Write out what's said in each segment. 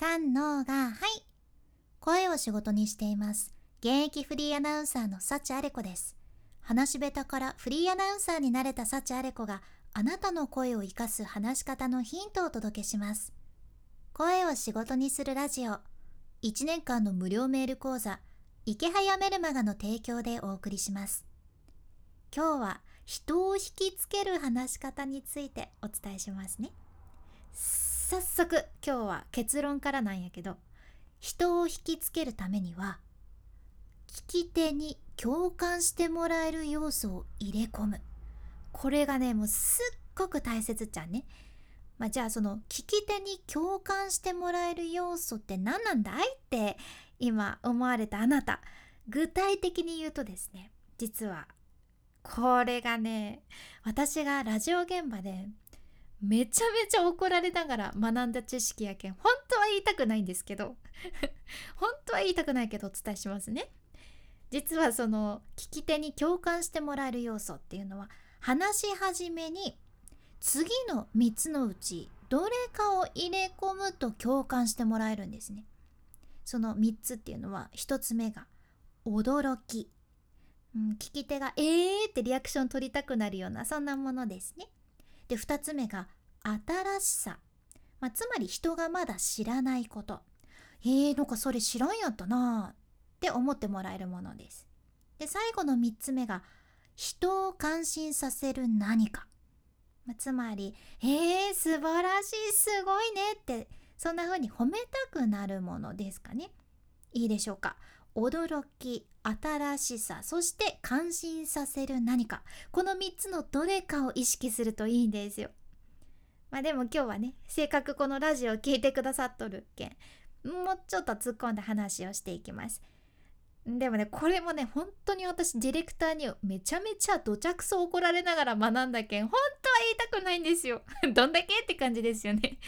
三のがはい。声を仕事にしています。現役フリーアナウンサーの幸あれ子です。話し下手からフリーアナウンサーになれた幸あれ子があなたの声を生かす話し方のヒントをお届けします。声を仕事にするラジオ。1年間の無料メール講座。池早メルマガの提供でお送りします。今日は人を引きつける話し方についてお伝えしますね。早速今日は結論からなんやけど人を引きつけるためには聞き手に共感してもらえる要素を入れ込む。これがねもうすっごく大切じゃんね。まあ、じゃあその聞き手に共感してもらえる要素って何なんだい？って今思われたあなた。具体的に言うとですね実はこれがね私がラジオ現場でめちゃめちゃ怒られながら学んだ知識やけん本当は言いたくないんですけど 本当は言いたくないけどお伝えしますね実はその聞き手に共感してもらえる要素っていうのは話し始めに次の3つのうちどれかを入れ込むと共感してもらえるんですね。その3つっていうのは1つ目が驚き、うん、聞き手が「えー!」ってリアクション取りたくなるようなそんなものですね。で2つ目が新しさ、まあ、つまり人がまだ知らないこと。えー、なんかそれ知らんやったなって思ってもらえるものです。で最後の3つ目が人を感心させる何か。まつまり、えー、素晴らしい、すごいねって、そんな風に褒めたくなるものですかね。いいでしょうか。驚き、新しさ、そして感心させる何か。この3つのどれかを意識するといいんですよ。まあでも今日はね、せっかくこのラジオを聴いてくださっとるけん、もうちょっと突っ込んだ話をしていきます。でもねこれもね本当に私ディレクターにめちゃめちゃどちゃくそ怒られながら学んだけん本当は言いたくないんですよ どんだけって感じですよね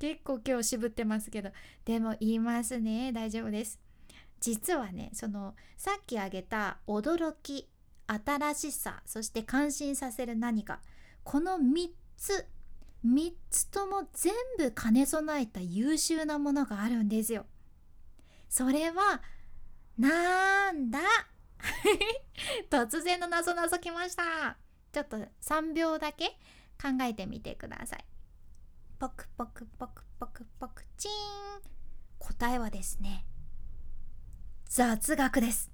結構今日渋ってますけどでも言いますね大丈夫です実はねそのさっき挙げた驚き新しさそして感心させる何かこの3つ3つとも全部兼ね備えた優秀なものがあるんですよ。それはなんだ？突然の謎謎きました。ちょっと3秒だけ考えてみてください。ポクポクポクポクポクチン。答えはですね雑学です。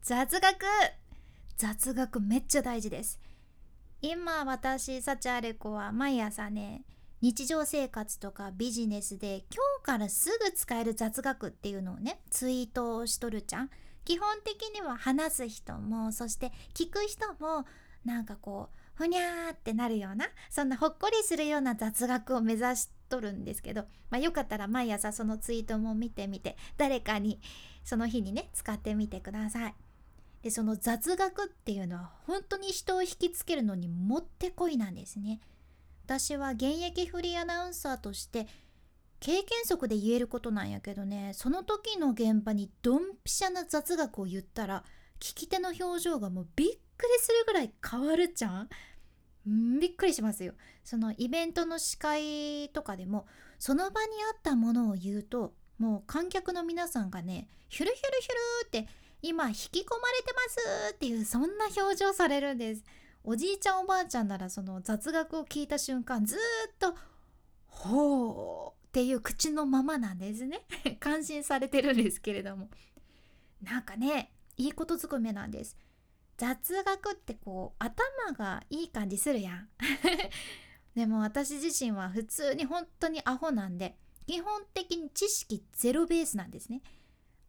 雑学。雑学めっちゃ大事です。今私サチアレコは毎朝ね日常生活とかビジネスで今日からすぐ使える雑学っていうのをねツイートをしとるじゃん。基本的には話す人もそして聞く人もなんかこうふにゃーってなるようなそんなほっこりするような雑学を目指しとるんですけど、まあ、よかったら毎朝そのツイートも見てみて誰かにその日にね使ってみてください。でその雑学っていうのは本当に人を引きつけるのにもってこいなんですね。私は現役フリーアナウンサーとして経験則で言えることなんやけどねその時の現場にドンピシャな雑学を言ったら聞き手の表情がもうびっくりするぐらい変わるじゃん。んびっくりしますよ。そのイベントの司会とかでもその場にあったものを言うともう観客の皆さんがねヒュルヒュルヒュルって今引き込まれてますっていうそんな表情されるんです。おじいちゃんおばあちゃんならその雑学を聞いた瞬間ずっと「ほう」っていう口のままなんですね。感心されてるんですけれども。なんかねいいことずくめなんです。雑学ってこう頭がいい感じするやん。でも私自身は普通に本当にアホなんで基本的に知識ゼロベースなんですね。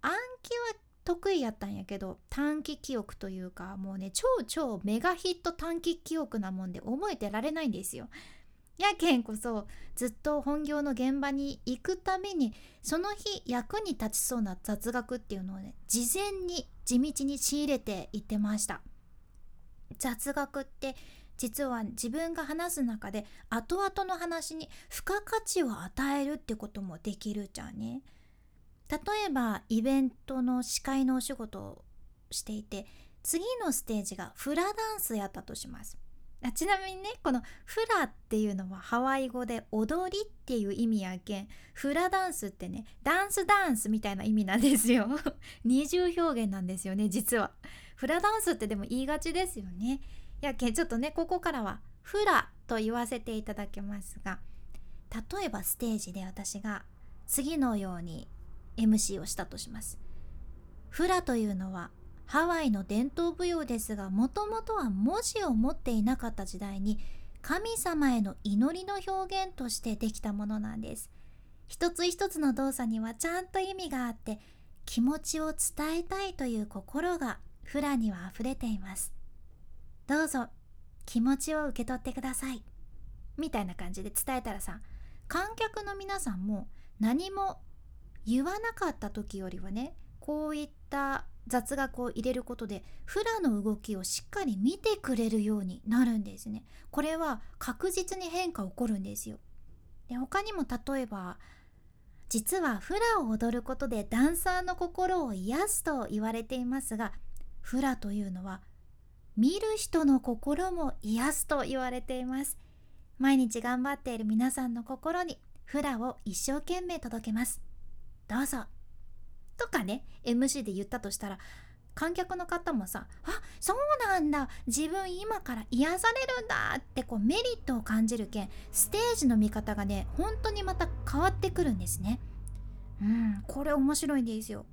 暗記は得意やったんやけど短期記憶というかもうね超超メガヒット短期記憶なもんで覚えてられないんですよ。やけんこそずっと本業の現場に行くためにその日役に立ちそうな雑学っていうのをね事前に地道に仕入れていってました。雑学って実は自分が話す中で後々の話に付加価値を与えるってこともできるじゃんね。例えばイベントの司会のお仕事をしていて次のステージがフラダンスやったとします。あちなみにねこのフラっていうのはハワイ語で踊りっていう意味やけんフラダンスってねダンスダンスみたいな意味なんですよ。二重表現なんですよね実は。フラダンスってでも言いがちですよね。やけんちょっとねここからはフラと言わせていただきますが例えばステージで私が次のように MC をしたとします。フラというのはハワイの伝統舞踊ですがもともとは文字を持っていなかった時代に神様への祈りの表現としてできたものなんです。一つ一つの動作にはちゃんと意味があって気持ちを伝えたいという心がフラには溢れています。どうぞ気持ちを受け取ってください。みたいな感じで伝えたらさ観客の皆さんも何も言わなかった時よりはねこういった雑学を入れることでフラの動きをしっかり見てくれるようになるんですね。これは確実に変化起こるんですよ。で他にも例えば実はフラを踊ることでダンサーの心を癒すと言われていますがフラというのは見る人の心も癒すと言われています。毎日頑張っている皆さんの心にフラを一生懸命届けます。どうぞ。とかね MC で言ったとしたら観客の方もさあそうなんだ。自分今から癒されるんだってこうメリットを感じるけんステージの見方がね本当にまた変わってくるんですね。うんこれ面白いんですよ。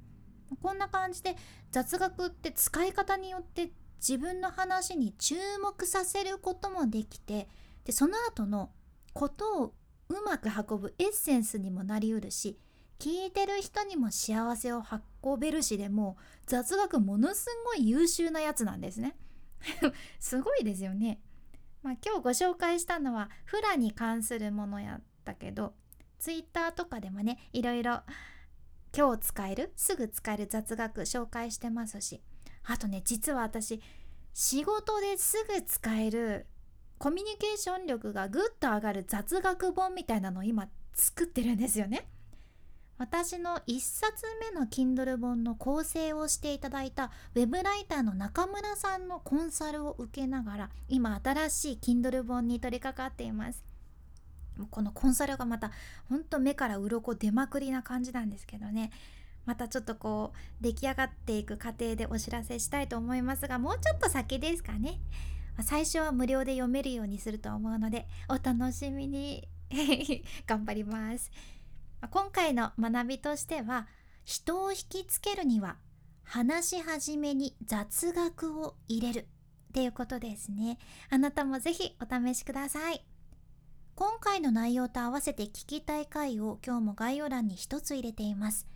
こんな感じで雑学って使い方によって自分の話に注目させることもできてでその後のことをうまく運ぶエッセンスにもなりうるし聞いてる人にも幸せを運べるしでも雑学ものすごい優秀なやつなんですね すごいですよね、まあ、今日ご紹介したのはフラに関するものやったけどツイッターとかでもねいろいろ今日使えるすぐ使える雑学紹介してますしあとね実は私仕事ですぐ使えるコミュニケーション力がぐっと上がる雑学本みたいなのを今作ってるんですよね。私の1冊目の Kindle 本の構成をしていただいたウェブライターの中村さんのコンサルを受けながら今新しい Kindle 本に取り掛かっています。このコンサルがまたほんと目から鱗出まくりな感じなんですけどね。またちょっとこう出来上がっていく過程でお知らせしたいと思いますがもうちょっと先ですかね。最初は無料で読めるようにすると思うのでお楽しみに。頑張ります。今回の学びとしては人を引きつけるには話し始めに雑学を入れるっていうことですね。あなたもぜひお試しください。今回の内容と合わせて聞きたい回を今日も概要欄に一つ入れています。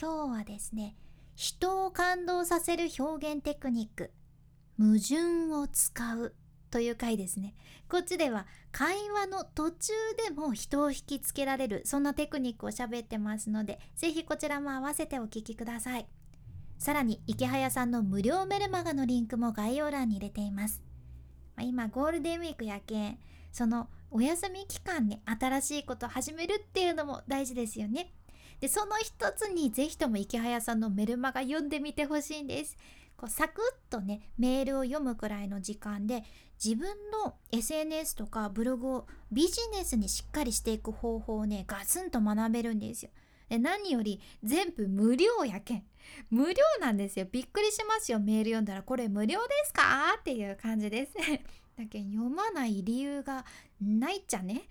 今日はですね人を感動させる表現テクニック矛盾を使うという回ですね。こっちでは会話の途中でも人を引きつけられるそんなテクニックを喋ってますのでぜひこちらも合わせてお聞きください。さらに池早さんの無料メルマガのリンクも概要欄に入れています、今ゴールデンウィークやけんそのお休み期間に新しいことを始めるっていうのも大事ですよね。でその一つにぜひとも池早さんのメルマガ読んでみてほしいんです。こうサクッとねメールを読むくらいの時間で自分の SNS とかブログをビジネスにしっかりしていく方法をねガツンと学べるんですよ。で何より全部無料やけん。無料なんですよ。びっくりしますよ。メール読んだらこれ無料ですか？っていう感じです だけど読まない理由がないっちゃね。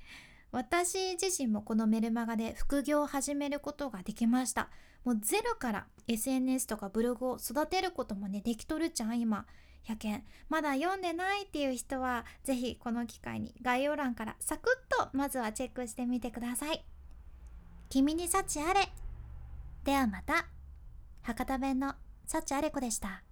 私自身もこのメルマガで副業を始めることができました。もうゼロから SNS とかブログを育てることもねできとるじゃん今。100円まだ読んでないっていう人は是非この機会に概要欄からサクッとまずはチェックしてみてください。君に幸あれ。ではまた。博多弁の幸あれ子でした。